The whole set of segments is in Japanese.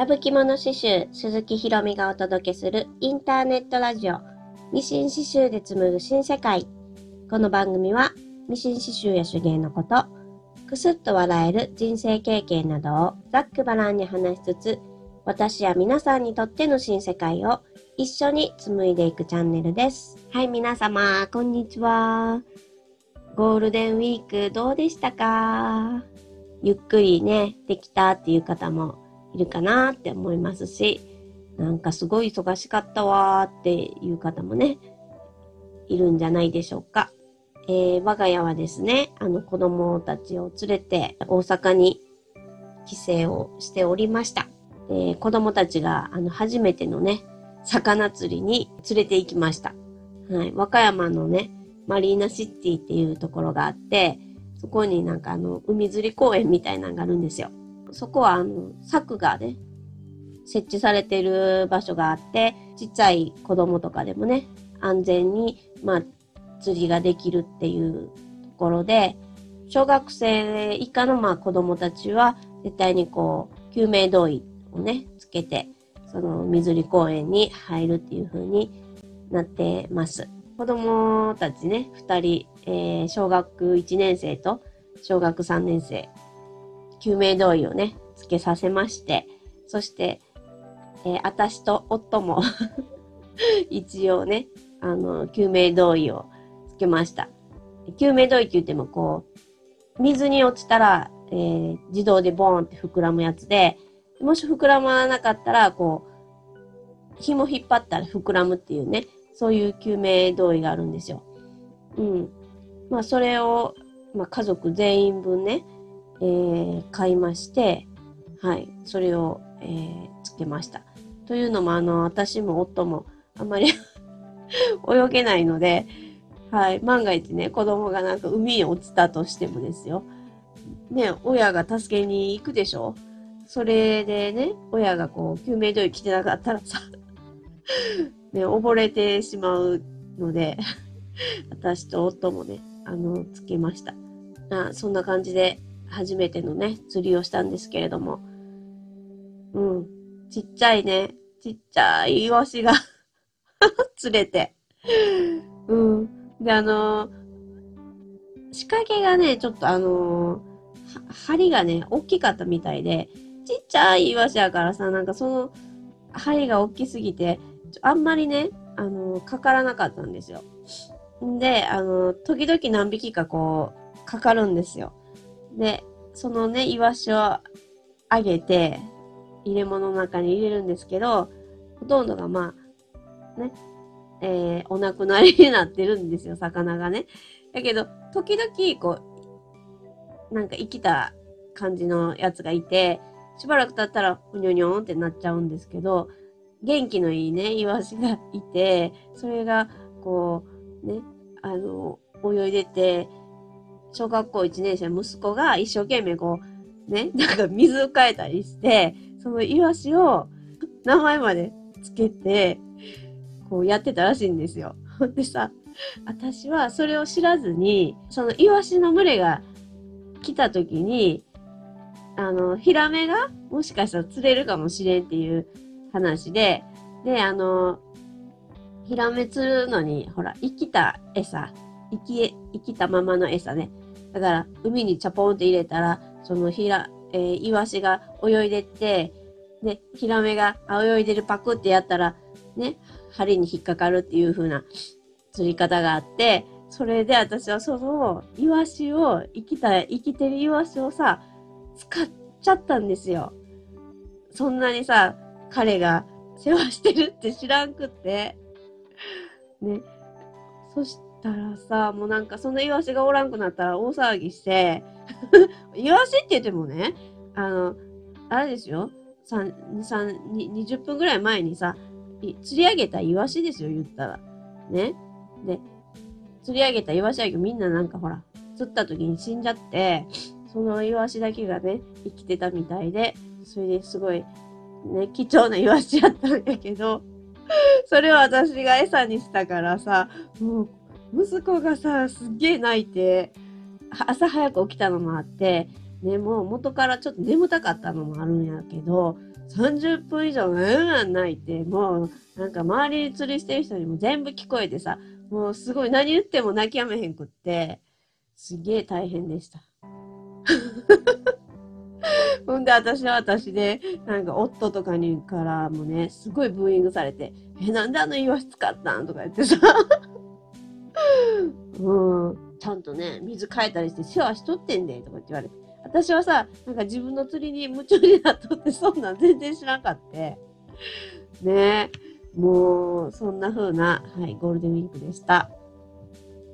ラブ着物刺繍鈴木ひろみがお届けするインターネットラジオ。ミシン刺繍で紡ぐ新世界。この番組はミシン刺繍や手芸のことくすっと笑える人生経験などをざっくばらんに話しつつ私や皆さんにとっての新世界を一緒に紡いでいくチャンネルです。はい皆様こんにちは。ゴールデンウィークどうでしたか？ゆっくりねできたっていう方もいるかなって思いますし、なんかすごい忙しかったわーっていう方もね、いるんじゃないでしょうか。えー、我が家はですね、あの子供たちを連れて大阪に帰省をしておりました。えー、子供たちがあの初めてのね、魚釣りに連れて行きました。はい、和歌山のね、マリーナシティっていうところがあって、そこになんかあの海釣り公園みたいなのがあるんですよ。そこはあの、柵がね、設置されてる場所があって、ちっちゃい子供とかでもね、安全に、まあ、釣りができるっていうところで、小学生以下のまあ子供たちは、絶対にこう、救命胴衣をね、つけて、その水り公園に入るっていう風になってます。子供たちね、二人、えー、小学1年生と小学3年生救命胴衣をね、つけさせまして、そして、えー、私と夫も 一応ね、あの、救命胴衣をつけました。救命胴衣って言ってもこう、水に落ちたら、えー、自動でボーンって膨らむやつで、もし膨らまなかったら、こう、紐引っ張ったら膨らむっていうね、そういう救命胴衣があるんですよ。うん。まあ、それを、まあ、家族全員分ね、えー、買いまして、はい、それを、えー、つけました。というのも、あの、私も夫もあんまり 泳げないので、はい、万が一ね、子供がなんか海に落ちたとしてもですよ。ね、親が助けに行くでしょそれでね、親がこう、救命胴衣着てなかったらさ、ね、溺れてしまうので 私と夫もね、あの、つけました。あそんな感じで、初めてのね、釣りをしたんですけれども、うん、ちっちゃいね、ちっちゃいイワシが 釣れて、うん。で、あのー、仕掛けがね、ちょっとあのー、針がね、大きかったみたいで、ちっちゃいイワシやからさ、なんかその、針が大きすぎて、あんまりね、あのー、かからなかったんですよ。んで、あの時々何匹かこう、かかるんですよ。で、そのね、イワシをあげて、入れ物の中に入れるんですけど、ほとんどがまあ、ね、えー、お亡くなりになってるんですよ、魚がね。だけど、時々、こう、なんか生きた感じのやつがいて、しばらく経ったら、ふにょにょんってなっちゃうんですけど、元気のいいね、イワシがいて、それが、こう、ね、あの、泳いでて、小学校1年生の息子が一生懸命こう、ね、なんか水を変えたりして、そのイワシを名前までつけて、こうやってたらしいんですよ。でさ、私はそれを知らずに、そのイワシの群れが来た時に、あの、ヒラメがもしかしたら釣れるかもしれんっていう話で、で、あの、ヒラメ釣るのに、ほら、生きた餌、生き、生きたままの餌ね。だから、海にチャポンって入れたら、そのひら、えー、イワシが泳いでって、で、ヒラメが泳いでるパクってやったら、ね、針に引っかかるっていう風な釣り方があって、それで私はそのイワシを、生きた、生きてるイワシをさ、使っちゃったんですよ。そんなにさ、彼が世話してるって知らんくって。ね。そしたらさ、もうなんかそのイワシがおらんくなったら大騒ぎして、イワシって言ってもね、あの、あれですよ、20分ぐらい前にさ、釣り上げたイワシですよ、言ったら。ね。で、釣り上げたイワシやけどみんななんかほら、釣った時に死んじゃって、そのイワシだけがね、生きてたみたいで、それですごい、ね、貴重なイワシやったんやけど、それを私が餌にしたからさ、もう息子がさ、すっげえ泣いて、朝早く起きたのもあって、ね、もう元からちょっと眠たかったのもあるんやけど、30分以上、うん泣いて、もう、なんか周りに釣りしてる人にも全部聞こえてさ、もうすごい何言っても泣きやめへんくって、すげえ大変でした。ほんで、私は私で、なんか夫とかにからもね、すごいブーイングされて、え、なんであのイワシ使ったん？とか言ってさ。うん、ちゃんとね、水変えたりしてシャワーしとってんで、とかって言われて。私はさ、なんか自分の釣りに夢中になっとって、そんなん全然知らんかって。ねもう、そんな風な、はい、ゴールデンウィークでした。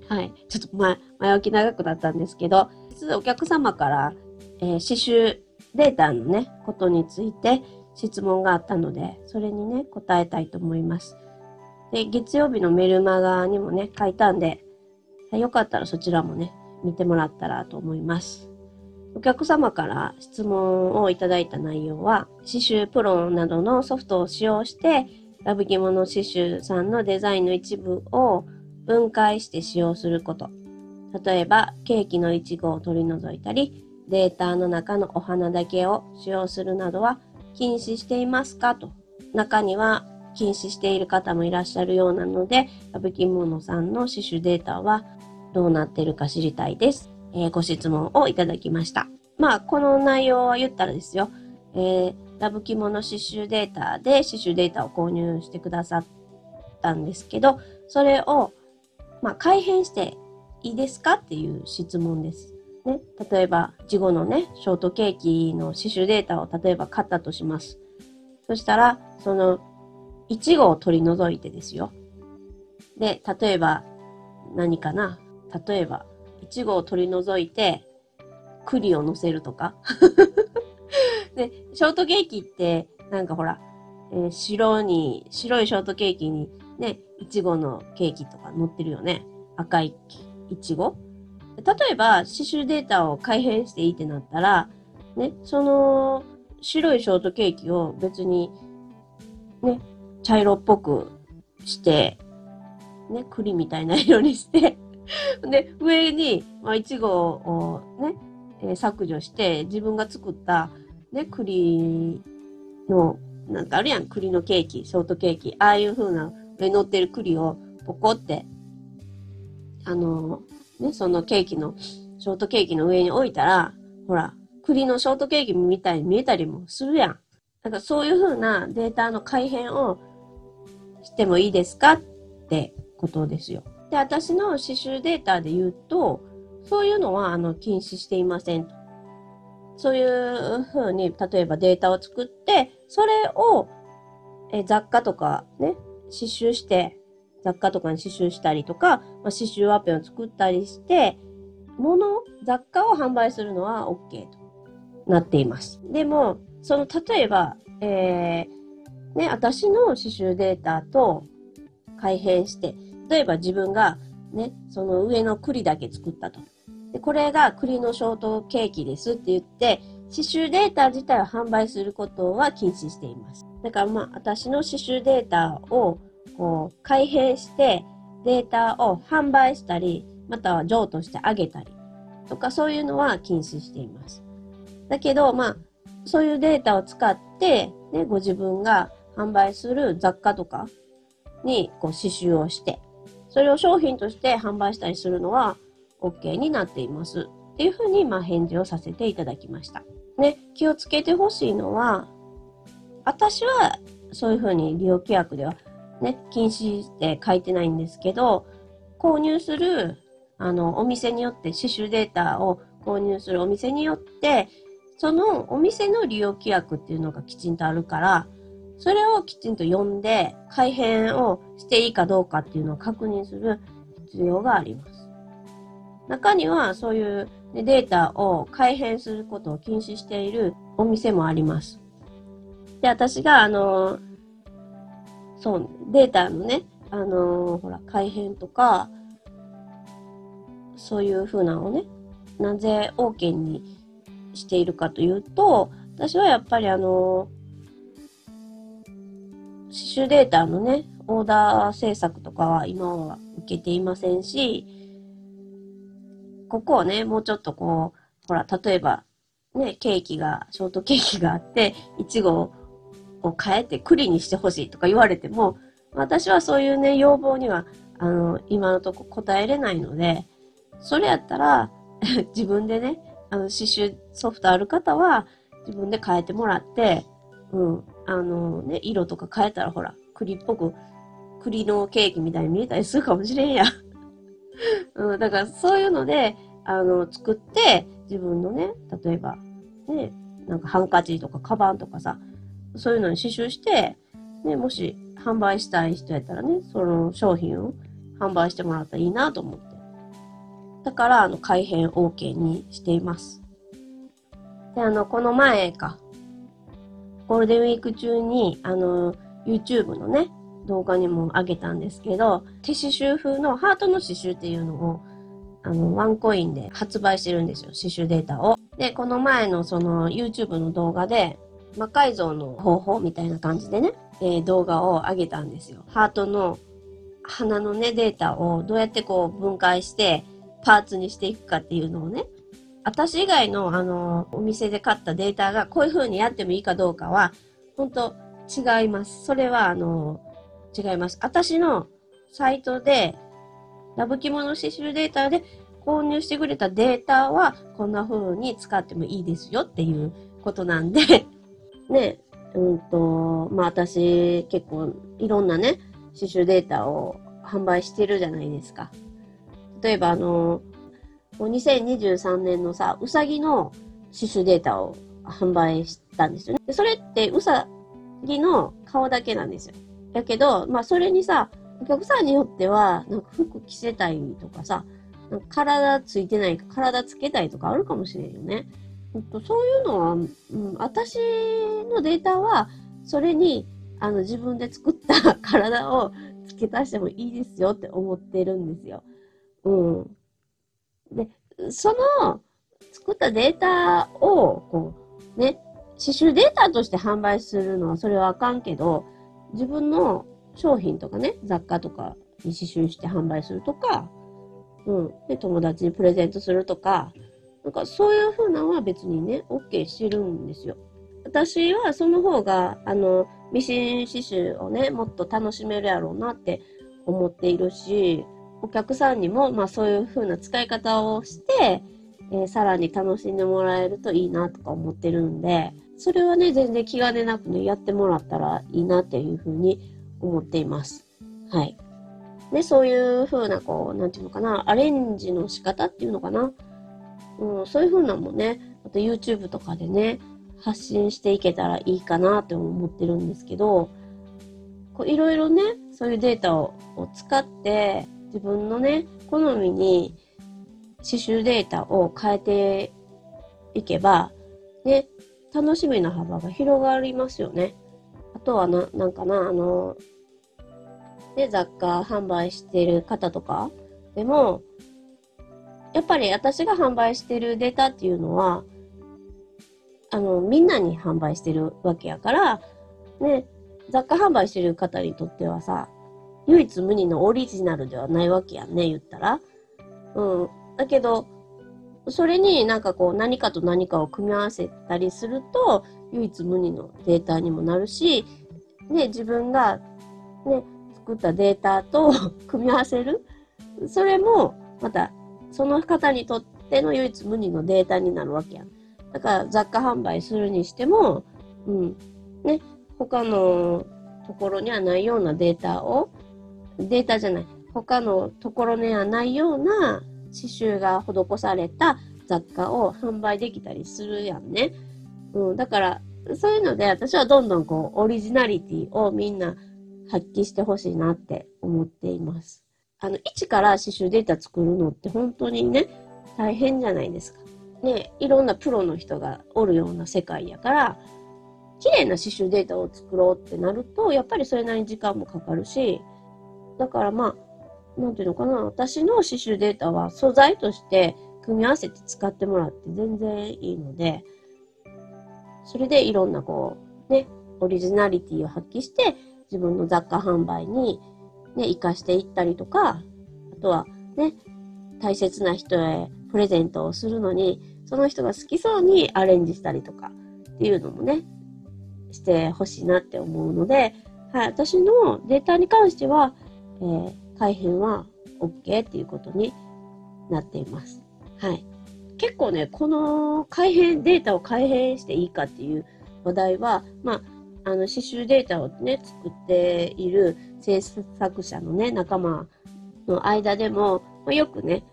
はい。ちょっと前、前置き長くなったんですけど、実はお客様から、えー、刺繍データのね、ことについて質問があったので、それにね、答えたいと思います。で、月曜日のメルマガにもね、書いたんで、よかったらそちらもね、見てもらったらと思います。お客様から質問をいただいた内容は、刺繍プロなどのソフトを使用して、ラブ着物刺繍さんのデザインの一部を分解して使用すること。例えば、ケーキのイチゴを取り除いたり、データの中のお花だけを使用するなどは禁止していますかと。中には禁止している方もいらっしゃるようなので、ラブキモノさんの刺繍データはどうなってるか知りたいです。えー、ご質問をいただきました。まあ、この内容は言ったらですよ、えー、ラブキモノ刺繍データで刺繍データを購入してくださったんですけど、それを、まあ、改変していいですかっていう質問です。ね、例えば、いちごのね、ショートケーキの刺繍データを例えば買ったとします。そしたら、その、いちごを取り除いてですよ。で、例えば、何かな？例えば、いちごを取り除いて、栗を乗せるとか。で、ショートケーキって、なんかほら、えー、白に、白いショートケーキにね、いちごのケーキとか乗ってるよね。赤いいちご例えば、刺繍データを改変していいってなったら、ね、その白いショートケーキを別に、ね、茶色っぽくして、ね、栗みたいな色にして で、上に、まあ、いちごをね、えー、削除して、自分が作った、ね、栗の、なんかあるやん、栗のケーキ、ショートケーキ、ああいう風な上に乗ってる栗をポコって、あのね、そのケーキの、ショートケーキの上に置いたら、ほら、栗のショートケーキみたいに見えたりもするやん。だかそういう風なデータの改変をしてもいいですか？ってことですよ。で、私の刺繍データで言うと、そういうのはあの禁止していませんと。そういう風に、例えばデータを作って、それをえ雑貨とかね、刺繍して雑貨とかに刺繍したりとか、まあ、刺繍ワッペンを作ったりして、物、雑貨を販売するのは OK となっています。でも、その、例えば、えー、ね、私の刺繍データと改変して、例えば自分がね、その上の栗だけ作ったと。で、これが栗のショートケーキですって言って、刺繍データ自体を販売することは禁止しています。だからまあ、私の刺繍データをこう、改変してデータを販売したり、または譲渡してあげたりとかそういうのは禁止しています。だけど、まあ、そういうデータを使って、ね、ご自分が販売する雑貨とかにこう刺繍をして、それを商品として販売したりするのは OK になっています。っていうふうに、ま、返事をさせていただきました。ね、気をつけてほしいのは、私はそういうふうに利用規約ではね、禁止って書いてないんですけど、購入する、あの、お店によって、刺繍データを購入するお店によって、そのお店の利用規約っていうのがきちんとあるから、それをきちんと読んで、改変をしていいかどうかっていうのを確認する必要があります。中にはそういう、データを改変することを禁止しているお店もあります。で、私があの、そう、データのね、あの、ほら、改変とか、そういう風なのをね、なぜ OK にしているかというと、私はやっぱりあの、刺繍データのね、オーダー制作とかは今は受けていませんし、ここをね、もうちょっとこう、ほら、例えば、ね、ケーキが、ショートケーキがあって、いちごを変えて栗にしてほしいとか言われても、私はそういうね、要望には、あの、今のとこ答えれないので、それやったら、自分でね、あの、刺繍ソフトある方は、自分で変えてもらって、うん、あのね、色とか変えたらほら、栗っぽく、栗のケーキみたいに見えたりするかもしれんや。うん、だからそういうので、あの、作って、自分のね、例えば、ね、なんかハンカチとかカバンとかさ、そういうのに刺繍して、ね、もし販売したい人やったらね、その商品を販売してもらったらいいなと思って。だから、あの、改変 OK にしています。で、あの、この前か、ゴールデンウィーク中に、あの、YouTube のね、動画にも上げたんですけど、手刺繍風のハートの刺繍っていうのを、あの、ワンコインで発売してるんですよ、刺繍データを。で、この前のその YouTube の動画で、魔改造の方法みたいな感じでね、えー、動画を上げたんですよ。ハートの花のね、データをどうやってこう分解してパーツにしていくかっていうのをね、私以外のあの、お店で買ったデータがこういう風にやってもいいかどうかは、本当違います。それはあの、違います。私のサイトで、ラブ着物刺繍データで購入してくれたデータはこんな風に使ってもいいですよっていうことなんで ね、うんと、まあ私結構いろんなね、刺繍データを販売してるじゃないですか。例えばあの、2023年のさ、うさぎの刺繍データを販売したんですよね。それってうさぎの顔だけなんですよ。だけど、まあそれにさ、お客さんによっては、なんか服着せたいとかさ、なんか体ついてないか体つけたいとかあるかもしれんよね。そういうのは、うん、私のデータは、それに、あの、自分で作った 体を付け足してもいいですよって思ってるんですよ。うん。で、その、作ったデータを、こう、ね、刺繍データとして販売するのはそれはあかんけど、自分の商品とかね、雑貨とかに刺繍して販売するとか、うん。で、友達にプレゼントするとか、なんかそういう風なのは別にね、OK してるんですよ。私はその方が、あの、ミシン刺繍をね、もっと楽しめるやろうなって思っているし、お客さんにも、まあそういう風な使い方をして、えー、さらに楽しんでもらえるといいなとか思ってるんで、それはね、全然気兼ねなくね、やってもらったらいいなっていう風に思っています。はい。で、そういう風な、こう、なんていうのかな、アレンジの仕方っていうのかな。うん、そういう風なもね、あと YouTube とかでね、発信していけたらいいかなって思ってるんですけど、こういろいろね、そういうデータを使って、自分のね、好みに刺繍データを変えていけば、ね、楽しみの幅が広がりますよね。あとはな、なんかな、あの、ね、雑貨販売してる方とかでも、やっぱり私が販売してるデータっていうのは、あの、みんなに販売してるわけやから、ね、雑貨販売してる方にとってはさ、唯一無二のオリジナルではないわけやんね、言ったら。うん。だけど、それになんかこう何かと何かを組み合わせたりすると、唯一無二のデータにもなるし、ね、自分がね、作ったデータと 組み合わせる。それも、また、その方にとっての唯一無二のデータになるわけやん。だから雑貨販売するにしても、うん、ね、他のところにはないようなデータを、データじゃない、他のところにはないような刺繍が施された雑貨を販売できたりするやんね。うん、だから、そういうので私はどんどんこう、オリジナリティをみんな発揮してほしいなって思っています。あの、一から刺繍データ作るのって本当にね、大変じゃないですか。ね、いろんなプロの人がおるような世界やから、綺麗な刺繍データを作ろうってなると、やっぱりそれなりに時間もかかるし、だからまあ、なんていうのかな、私の刺繍データは素材として組み合わせて使ってもらって全然いいので、それでいろんなこう、ね、オリジナリティを発揮して、自分の雑貨販売にね、活かしていったりとか、あとはね、大切な人へプレゼントをするのに、その人が好きそうにアレンジしたりとかっていうのもね、してほしいなって思うので、はい、私のデータに関しては、えー、改変は OK っていうことになっています。はい。結構ね、この改変、データを改変していいかっていう話題は、まあ、あの、刺繍データをね、作っている制作者のね、仲間の間でも、まあ、よくね、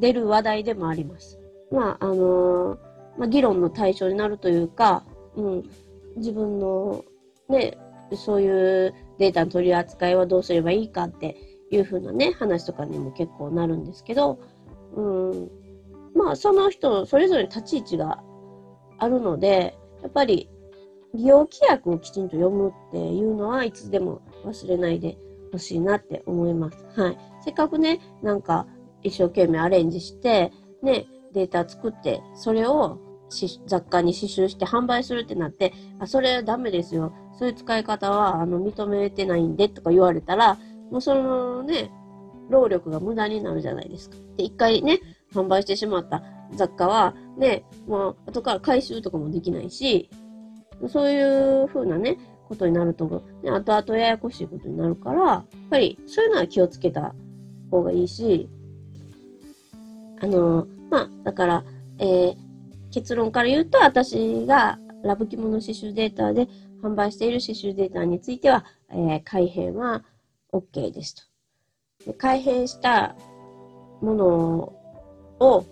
出る話題でもあります。まあ、あのー、まあ、議論の対象になるというか、うん、自分のね、そういうデータの取り扱いはどうすればいいかっていう風なね、話とかにも結構なるんですけど、うん、まあ、その人、それぞれ立ち位置があるので、やっぱり、利用規約をきちんと読むっていうのはいつでも忘れないでほしいなって思います。はい。せっかくね、なんか一生懸命アレンジして、ね、データ作って、それを雑貨に刺繍して販売するってなって、あ、それはダメですよ。そういう使い方は、あの、認めてないんでとか言われたら、もうそのね、労力が無駄になるじゃないですか。で、一回ね、販売してしまった雑貨は、ね、もう後から回収とかもできないし、そういう風なね、ことになると、ね、後々ややこしいことになるから、やっぱりそういうのは気をつけた方がいいし、あの、まあ、だから、えー、結論から言うと、私がラブ着物刺繍データで販売している刺繍データについては、えー、改変は OK ですと。で改変したものを、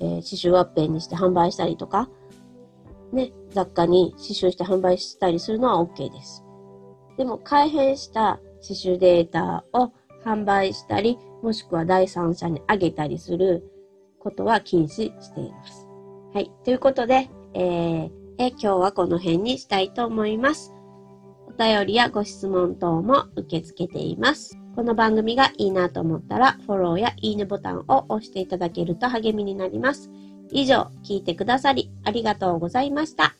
えー、刺繍ワッペンにして販売したりとか、ね、雑貨に刺繍して販売したりするのは OK です。でも、改変した刺繍データを販売したり、もしくは第三者にあげたりすることは禁止しています。はい。ということで、えー、え今日はこの辺にしたいと思います。お便りやご質問等も受け付けています。この番組がいいなと思ったら、フォローやいいねボタンを押していただけると励みになります。以上、聞いてくださりありがとうございました。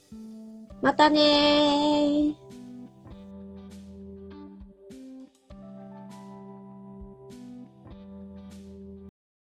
またねー。